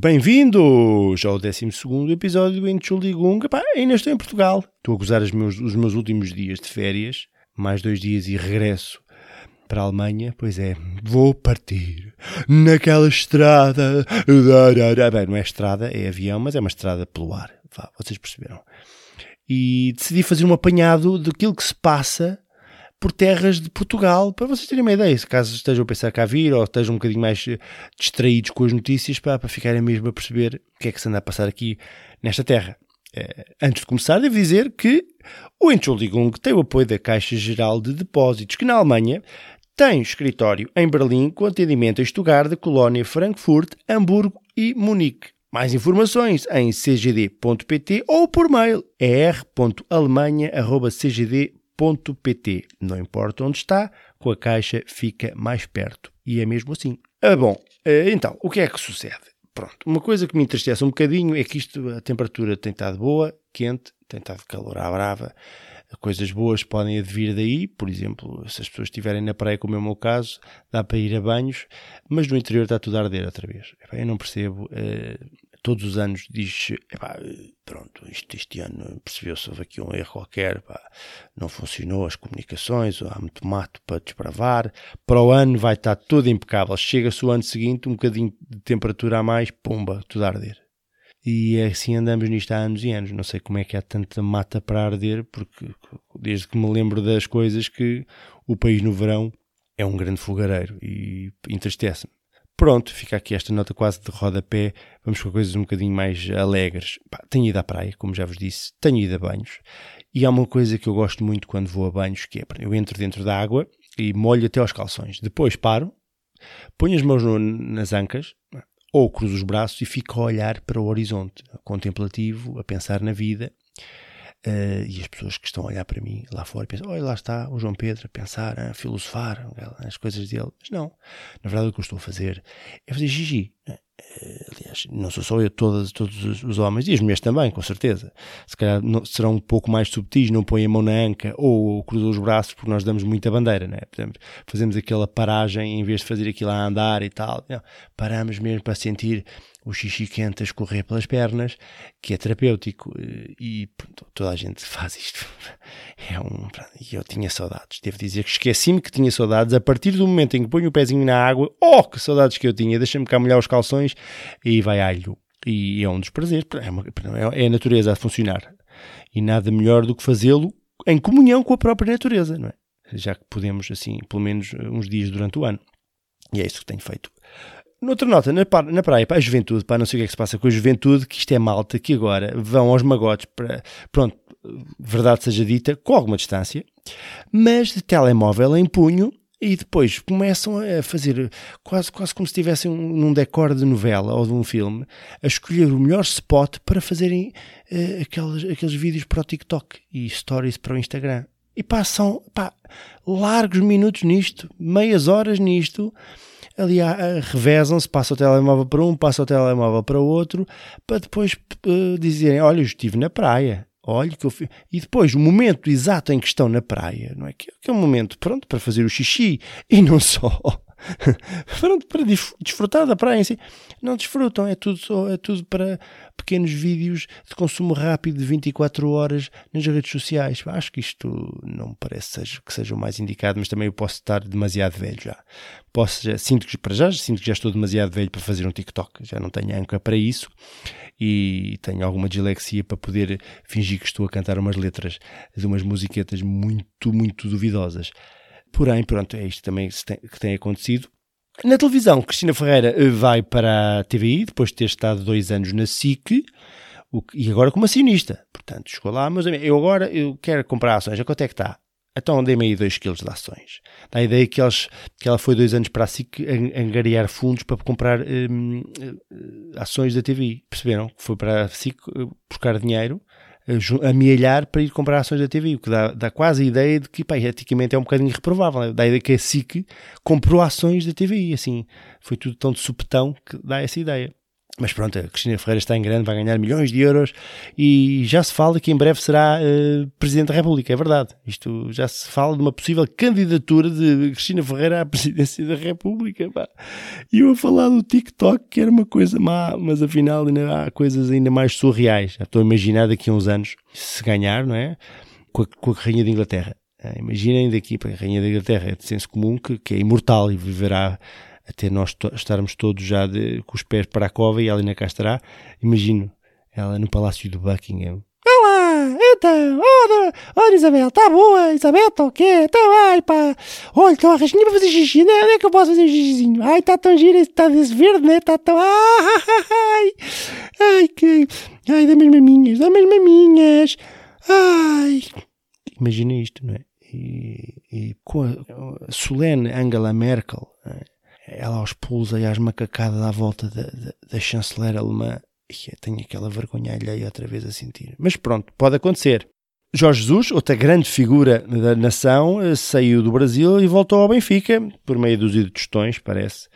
Bem-vindos ao 12 episódio do Entschuldigung. Epá, ainda estou em Portugal. Estou a gozar os meus, os meus últimos dias de férias mais dois dias e regresso para a Alemanha, pois é, vou partir naquela estrada. Bem, não é estrada, é avião, mas é uma estrada pelo ar. Vá, vocês perceberam. E decidi fazer um apanhado daquilo que se passa por terras de Portugal, para vocês terem uma ideia, se caso estejam a pensar cá vir ou estejam um bocadinho mais eh, distraídos com as notícias, para, para ficarem mesmo a perceber o que é que se anda a passar aqui nesta terra. Eh, antes de começar, devo dizer que o Entschuldigung tem o apoio da Caixa Geral de Depósitos, que na Alemanha tem escritório em Berlim com atendimento em Stuttgart, Colónia, Frankfurt, Hamburgo e Munique. Mais informações em cgd.pt ou por mail er.alemanha.cgd.pt. Não importa onde está, com a caixa fica mais perto. E é mesmo assim. Ah, bom, eh, então, o que é que sucede? Pronto, uma coisa que me entristece um bocadinho é que isto, a temperatura tem estado boa, quente, tem estado calor à brava. Coisas boas podem advir daí, por exemplo, se as pessoas estiverem na praia, como é o meu caso, dá para ir a banhos, mas no interior está tudo a arder outra vez. Eu não percebo. Uh, todos os anos diz epá, pronto, isto, este ano percebeu-se, houve aqui um erro qualquer, não funcionou as comunicações, há muito mato para desbravar, para o ano vai estar tudo impecável, chega-se o ano seguinte, um bocadinho de temperatura a mais, pumba, tudo a arder. E assim andamos nisto há anos e anos. Não sei como é que há tanta mata para arder, porque desde que me lembro das coisas que o país no verão é um grande fogareiro e entristece-me. Pronto, fica aqui esta nota quase de rodapé. Vamos com coisas um bocadinho mais alegres. Pá, tenho ido à praia, como já vos disse, tenho ido a banhos. E há uma coisa que eu gosto muito quando vou a banhos, que é eu entro dentro da água e molho até aos calções. Depois paro, ponho as mãos no, nas ancas, ou cruzo os braços e fico a olhar para o horizonte, contemplativo, a pensar na vida Uh, e as pessoas que estão a olhar para mim lá fora pensam: olha, lá está o João Pedro a pensar, a filosofar as coisas dele. Mas não, na verdade, o que eu estou a fazer é fazer gigi. Uh, aliás, não sou só eu, todos, todos os homens e as mulheres também, com certeza. Se calhar não, serão um pouco mais subtis, não põem a mão na anca ou, ou cruzam os braços, porque nós damos muita bandeira, né? Portanto, fazemos aquela paragem em vez de fazer aquilo a andar e tal. Não, paramos mesmo para sentir o xixi quente a escorrer pelas pernas, que é terapêutico eh, e pronto, toda a gente faz isto. É um, e eu tinha saudades. Devo dizer que esqueci-me que tinha saudades a partir do momento em que ponho o pezinho na água. Oh, que saudades que eu tinha! Deixa-me cá molhar os calções e vai alho. E é um dos prazeres. É, uma, é a natureza a funcionar. E nada melhor do que fazê-lo em comunhão com a própria natureza, não é? Já que podemos, assim, pelo menos uns dias durante o ano. E é isso que tenho feito. Noutra nota, na, na praia, para a juventude, para não sei o que é que se passa com a juventude, que isto é malta, que agora vão aos magotes para, pronto, verdade seja dita, com alguma distância, mas de telemóvel em punho e depois começam a fazer quase, quase como se estivessem num decor de novela ou de um filme, a escolher o melhor spot para fazerem uh, aqueles, aqueles vídeos para o TikTok e stories para o Instagram. E passam pá, largos minutos nisto, meias horas nisto, ali revezam-se, passa o telemóvel para um, passa o telemóvel para o outro, para depois uh, dizerem: Olha, eu estive na praia. olha que eu fiz. E depois, o momento exato em que estão na praia, não é? Que, que é um momento, pronto, para fazer o xixi e não só. pronto, para desfrutar da praia em si. Não desfrutam, é tudo, é tudo para pequenos vídeos de consumo rápido de 24 horas nas redes sociais. Acho que isto não me parece que seja o mais indicado, mas também eu posso estar demasiado velho já. Posso, já, sinto que para já sinto que já estou demasiado velho para fazer um TikTok, já não tenho âncara para isso e tenho alguma dislexia para poder fingir que estou a cantar umas letras de umas musiquetas muito, muito duvidosas. Porém, pronto, é isto também que tem, acontecido. Na televisão, Cristina Ferreira eh, vai para a TVI, depois de ter estado dois anos na SIC, e agora como acionista. Portanto, chegou lá, mas eu agora eu quero comprar ações, a quanto é que está? Então dê-me aí 2 kg de ações. Dá a ideia que, eles, que ela foi dois anos para a SIC angariar fundos para comprar hum, eh, ações da TVI. Perceberam? Foi para a SIC eh, buscar dinheiro amealhar para ir comprar ações da TV, o que dá, dá quase a ideia de que, pá, eticamente é um bocadinho irreprovável. Dá a ideia que a SIC comprou ações da TVI, assim, foi tudo tão de supetão que dá essa ideia. Mas pronto, a Cristina Ferreira está em grande, vai ganhar milhões de euros e já se fala que em breve será uh, Presidente da República, é verdade. Isto já se fala de uma possível candidatura de Cristina Ferreira à Presidência da República. Pá. E eu a falar do TikTok, que era uma coisa má, mas afinal ainda há coisas ainda mais surreais. Já estou a imaginar daqui a uns anos, se ganhar, não é? Com a, com a Rainha de Inglaterra. Uh, imaginem daqui, para a Rainha da Inglaterra é de senso comum que, que é imortal e viverá até nós estarmos todos já de, com os pés para a cova e ela ainda cá estará. Imagino ela no Palácio do Buckingham. Olá, então, olha, olha Isabel, está boa, Isabel, está o quê? Então, ai pá, olha, estou a rascunha para fazer xixi, né? onde é que eu posso fazer um xixizinho? Ai, está tão giro, está desse verde, né? Está tão, ai, ai, que, ai, dá as maminhas, dá as maminhas, ai. Imagina isto, não é? E, e com a, a solene Angela Merkel, é? Ela aos pulos e às macacadas à volta da, da, da chanceler alemã. Tenho aquela vergonha alheia outra vez a sentir. Mas pronto, pode acontecer. Jorge Jesus, outra grande figura da nação, eh, saiu do Brasil e voltou ao Benfica, por meio dos tostões, parece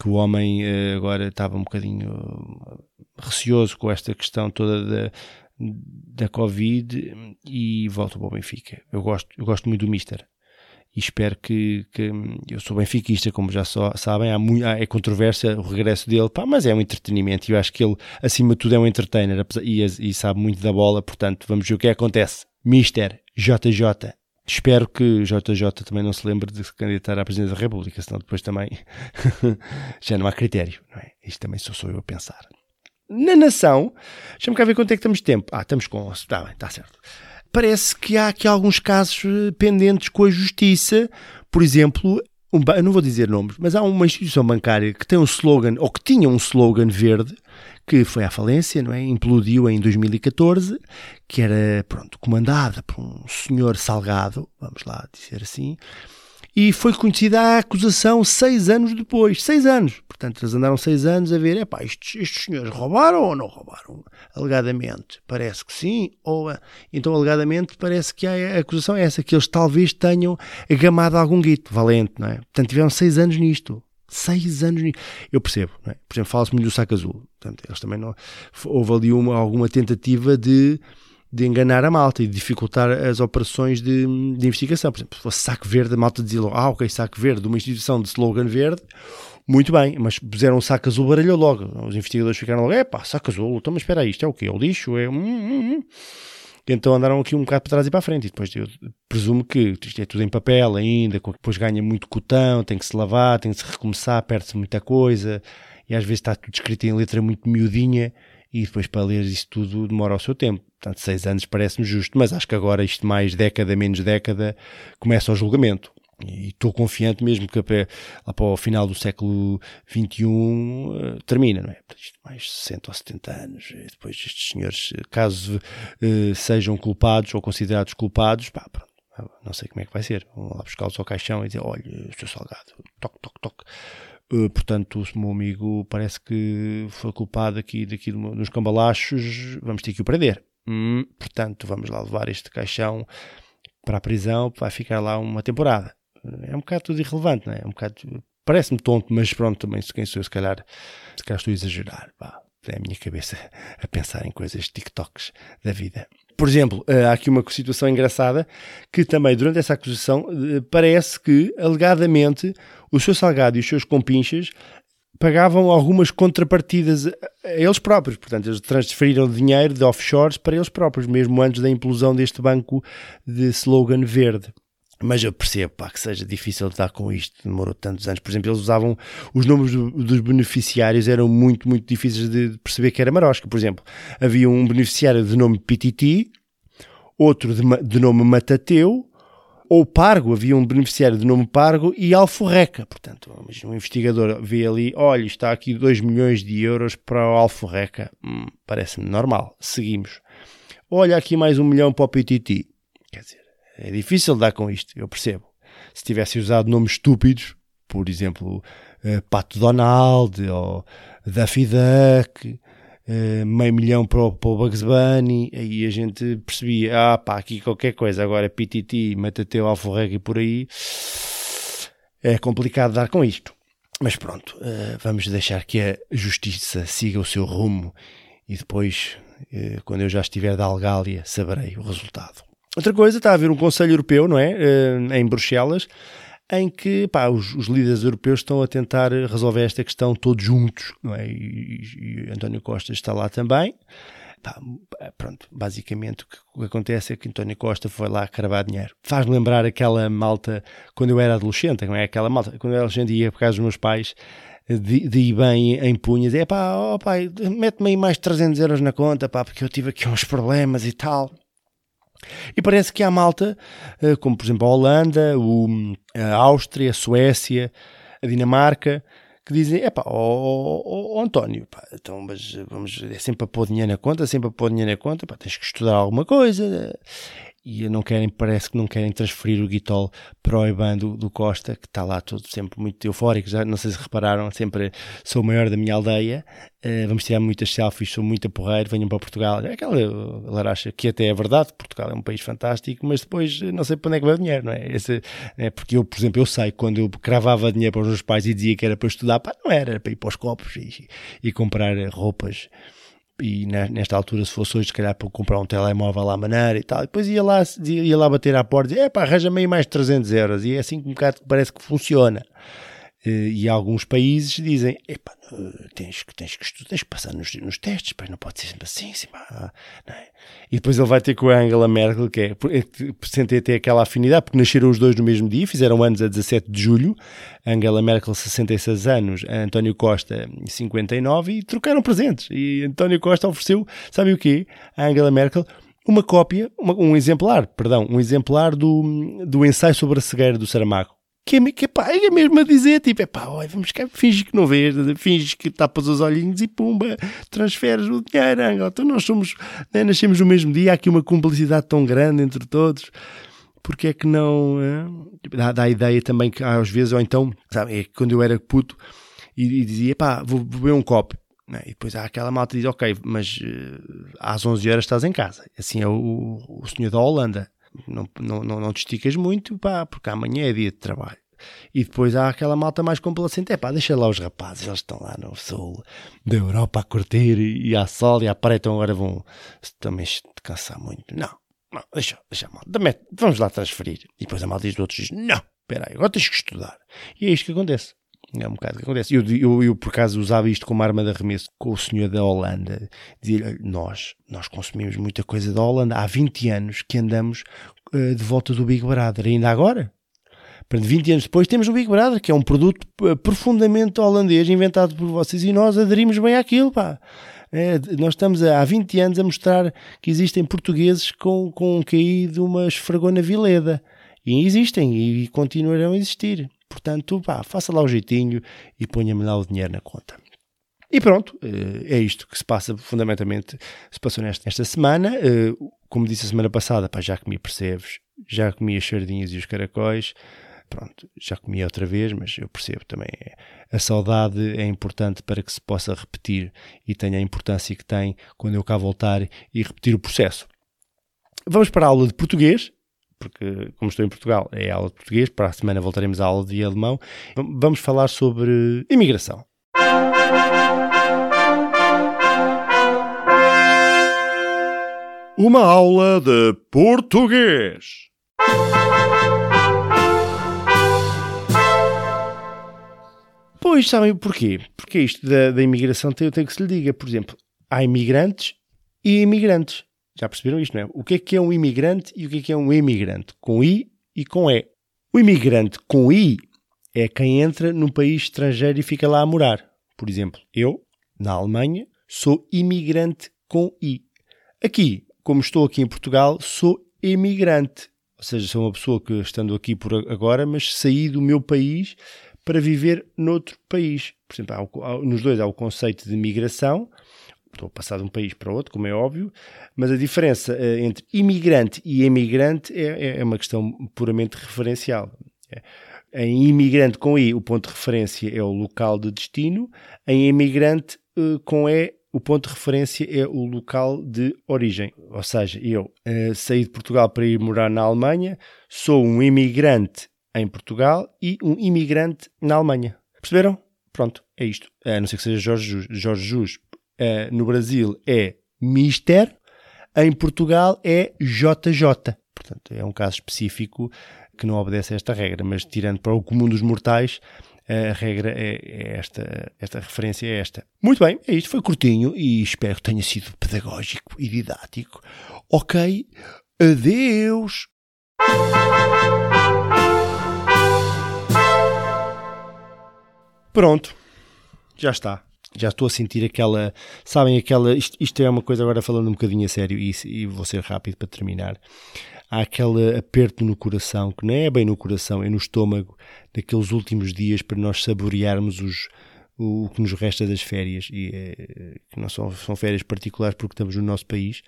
que o homem eh, agora estava um bocadinho eh, receoso com esta questão toda da, da Covid e voltou ao Benfica. Eu gosto, eu gosto muito do Mister e espero que, que eu sou benfiquista, como já só, sabem, há, muito, há é controvérsia o regresso dele, pá, mas é um entretenimento e eu acho que ele, acima de tudo, é um entertainer e, e sabe muito da bola, portanto, vamos ver o que é acontece. Mister JJ. Espero que JJ também não se lembre de se candidatar à presidência da República, senão depois também já não há critério, não é? Isto também sou só eu a pensar. Na nação, deixa-me cá ver quanto é que estamos de tempo. Ah, estamos com 11, está bem, está certo parece que há aqui alguns casos eh, pendentes com a justiça. Por exemplo, um, não vou dizer nomes, mas há uma instituição bancária que tem um slogan, ou que tinha um slogan verde, que foi à falência, não é? Implodiu em 2014, que era, pronto, comandada por um senhor Salgado, vamos lá dizer assim, e foi conhecida a acusação seis anos depois. Seis anos. Portanto, eles andaram seis anos a ver, epá, estes, estes senhores roubaram ou não roubaram? Alegadamente, parece que sim, ou então alegadamente parece que a acusação é essa, que eles talvez tenham gamado algum guito valente, não é? Portanto, tiveram seis anos nisto. Seis anos nisto. Eu percebo, é? Por exemplo, fala-se muito do saco azul. Portanto, eles também não... Houve ali uma, alguma tentativa de de enganar a malta e dificultar as operações de, de investigação. Por exemplo, se fosse saco verde, a malta dizia logo, ah, ok, saco verde, uma instituição de slogan verde, muito bem, mas puseram um saco azul, baralhou logo. Os investigadores ficaram logo, é pá, saco azul, então mas espera aí, isto é o quê? É o lixo? É... Hum, hum, hum. Então andaram aqui um bocado para trás e para a frente. E depois eu presumo que isto é tudo em papel ainda, depois ganha muito cotão, tem que se lavar, tem que se recomeçar, perde-se muita coisa, e às vezes está tudo escrito em letra muito miudinha, e depois para ler isso tudo demora o seu tempo. Portanto, seis anos parece-me justo, mas acho que agora isto mais década, menos década, começa o julgamento. E estou confiante mesmo que lá para o final do século XXI uh, termina, não é? Isto mais 60 ou 70 anos. E depois estes senhores, caso uh, sejam culpados ou considerados culpados, pá, pronto, não sei como é que vai ser. Vão lá buscá-los ao caixão e dizer, olha, seu salgado, toque, toque, toque. Uh, portanto, o meu amigo parece que foi culpado aqui, daqui nos cambalachos, vamos ter que o prender. Hum, portanto, vamos lá levar este caixão para a prisão, vai ficar lá uma temporada. É um bocado tudo irrelevante, não é? é um bocado. Parece-me tonto, mas pronto, também se quem sou, se calhar, se calhar estou a exagerar. Pá, é a minha cabeça a pensar em coisas TikToks da vida. Por exemplo, eh, há aqui uma situação engraçada que também durante essa acusação eh, parece que, alegadamente, o seu Salgado e os seus compinchas pagavam algumas contrapartidas a eles próprios. Portanto, eles transferiram dinheiro de offshores para eles próprios, mesmo antes da implosão deste banco de slogan verde. Mas eu percebo pá, que seja difícil lidar com isto, demorou tantos anos. Por exemplo, eles usavam os nomes do, dos beneficiários, eram muito, muito difíceis de perceber que era marosca. Por exemplo, havia um beneficiário de nome Pititi, outro de, de nome Matateu, ou Pargo, havia um beneficiário de nome Pargo e Alforreca. Portanto, um investigador vê ali, olha, está aqui 2 milhões de euros para o Alforreca. Hum, Parece-me normal. Seguimos. Olha aqui mais um milhão para o Pititi. Quer dizer, é difícil dar com isto, eu percebo. Se tivesse usado nomes estúpidos, por exemplo, uh, Pato Donald ou Daffy Duck, uh, meio milhão para o, para o Bugs Bunny, aí a gente percebia, ah pá, aqui qualquer coisa, agora Pititi, Matateu, Alforrega e por aí, é complicado dar com isto. Mas pronto, uh, vamos deixar que a justiça siga o seu rumo e depois, quando eu já estiver da Algália, saberei o resultado. Outra coisa, está a haver um Conselho Europeu, não é? Uh, em Bruxelas, em que pá, os, os, líderes europeus estão a tentar resolver esta questão todos juntos, não é? E, e, António Costa está lá também. Pá, pronto, basicamente o que, o que, acontece é que António Costa foi lá cravar dinheiro. Faz-me lembrar aquela malta quando eu era adolescente, não é? Aquela malta, quando eu era adolescente ia por casa dos meus pais de, de ir bem em punhas, é pá, oh, pai, mete-me aí mais 300 euros na conta, pá, porque eu tive aqui uns problemas e tal. E parece que há malta, eh, como por exemplo a Holanda, a Áustria, a Suécia, a Dinamarca, que dizem, é pá, ó, António, pá, então, mas vamos, é sempre a pôr dinheiro na conta, sempre a pôr dinheiro na conta, pá, tens que estudar alguma coisa e não querem, parece que não querem transferir o Guitol para o IBAN do, do, Costa, que está lá todo sempre muito eufórico, já não sei se repararam, sempre sou o maior da minha aldeia, uh, vamos tirar muitas selfies, sou muito porreiro, venham para Portugal. É aquela laracha que até é verdade, Portugal é um país fantástico, mas depois não sei para onde é que vai o dinheiro, não é? Esse, é porque eu, por exemplo, eu sei quando eu cravava dinheiro para os meus pais e dizia que era para estudar, pá, não era, era para ir para os copos e, e comprar roupas e nesta altura, se fosse hoje, se calhar para comprar um telemóvel à maneira e tal, e depois ia lá, ia lá bater à porta e dizer, pá, arranja-me aí mais 300 euros, e é assim que um bocado parece que funciona. Eh, e alguns países dizem, epá, tens, tens, que, tens que passar nos, nos testes, pá, não pode ser sempre assim, assim pá, é? E depois ele vai ter com a Angela Merkel, que é, sente até aquela afinidade, porque nasceram os dois no mesmo dia, fizeram anos a 17 de julho, Angela Merkel 66 anos, António Costa 59, e trocaram presentes. E António Costa ofereceu, sabe o quê? A Angela Merkel uma cópia, uma, um exemplar, perdão, um exemplar do, do ensaio sobre a cegueira do Saramago que é, que, pá, é mesmo a dizer, tipo, é pá, olha, vamos cá, finge que não vês, finge que tapas os olhinhos e pumba, transferes o dinheiro, então nós somos, né, nascemos no mesmo dia, há aqui uma cumplicidade tão grande entre todos, porque é que não, é? Dá, dá, a ideia também que às vezes, ou então, sabe, é quando eu era puto e, e dizia, pá, vou, beber um copo, né, e depois há aquela malta que diz, ok, mas uh, às 11 horas estás em casa, assim é o, o senhor da Holanda, não, não, não, não te esticas muito, pá, porque amanhã é dia de trabalho. E depois há aquela malta mais complacente, é pá, deixa lá os rapazes, eles estão lá no sul da Europa a curtir e, à sol e à praia, então agora vão também cansar muito. Não, não, deixa, deixa a malta, vamos lá transferir. E depois a malta diz do outro, diz, não, espera aí, agora tens que estudar. E é isto que acontece. É um bocado que acontece. Eu, eu, eu, por acaso, usava isto como arma de arremesso com o senhor da Holanda. Dizia nós, nós consumimos muita coisa da Holanda. Há 20 anos que andamos uh, de volta do Big Brother. Ainda agora? Portanto, 20 anos depois temos o Big Brother, que é um produto uh, profundamente holandês, inventado por vocês, e nós aderimos bem àquilo, pá. É, nós estamos há 20 anos a mostrar que existem portugueses com, com um de uma esfregona vileda. E existem e continuarão a existir. Portanto, pá, faça lá o jeitinho e ponha-me lá o dinheiro na conta. E pronto, eh, é isto que se passa fundamentalmente, se passou nesta, semana. Eh, como disse a semana passada, pá, já comi percebes, já comi as sardinhas e os caracóis, pronto, já comi outra vez, mas eu percebo também. A saudade é importante para que se possa repetir e tenha a importância que tem quando eu cá voltar e repetir o processo. Vamos para a aula de português porque como estou em Portugal é aula de português, para a semana voltaremos à aula de alemão. Vamos falar sobre imigração. Uma aula de português. Pois, sabem porquê? Porque isto da, da imigração tem, tem que se lhe diga. Por exemplo, há imigrantes e imigrantes. Já perceberam isto, não é? O que é que é um imigrante e o que é que é um imigrante? Com I e com E. O imigrante com I é quem entra num país estrangeiro e fica lá a morar. Por exemplo, eu, na Alemanha, sou imigrante com I. Aqui, como estou aqui em Portugal, sou imigrante. Ou seja, sou uma pessoa que, estando aqui por agora, mas saí do meu país para viver noutro país. Por exemplo, nos dois há o conceito de migração, estou a passar de um país para outro, como é óbvio, mas a diferença uh, entre imigrante e emigrante é, é, uma questão puramente referencial. É. Em imigrante com I, o ponto de referência é o local de destino, em imigrante uh, com E, o ponto de referência é o local de origem. Ou seja, eu uh, saí de Portugal para ir morar na Alemanha, sou um imigrante em Portugal e um imigrante na Alemanha. Perceberam? Pronto, é isto. A não ser que seja Jorge Jus. Jorge Jus uh, no Brasil é Mister, em Portugal é JJ. Portanto, é um caso específico que não obedece a esta regra, mas tirando para o comum dos mortais, a regra é, é, esta, esta referência é esta. Muito bem, é isto, foi curtinho e espero que tenha sido pedagógico e didático. Ok, adeus! Pronto, já está. Já estou a sentir aquela. Sabem, aquela. Isto, isto é uma coisa agora falando um bocadinho a sério e, e vou ser rápido para terminar. Há aquele aperto no coração, que não é bem no coração, é no estômago, daqueles últimos dias para nós saborearmos os, o, o que nos resta das férias. E é, que não são, são férias particulares porque estamos no nosso país.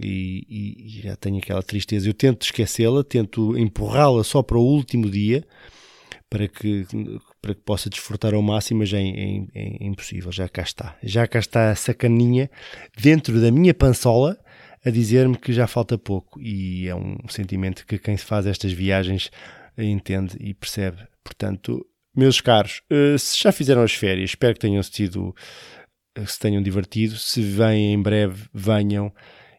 E, e, e já tenho aquela tristeza. Eu tento esquecê-la, tento empurrá-la só para o último dia para que, para que possa desfrutar ao máximo, mas é, é, é, impossível, já cá está. Já cá está a sacaninha dentro da minha pançola a dizer-me que já falta pouco e é um sentimento que quem faz estas viagens entende e percebe. Portanto, meus caros, eh, se já fizeram as férias, espero que tenham sido, eh, se tenham divertido. Se vêm em breve, venham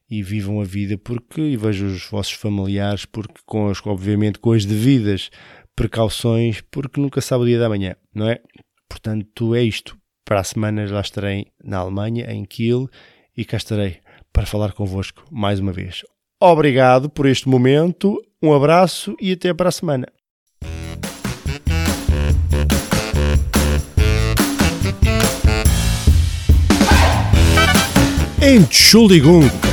e vivam a vida porque e vejam os vossos familiares porque com as, obviamente com as devidas precauções, porque nunca sabe o dia da manhã, não é? Portanto, é isto. Para a semana já estarei na Alemanha, em Kiel, e cá estarei para falar convosco mais uma vez. Obrigado por este momento, um abraço e até para a semana. Entschuldigung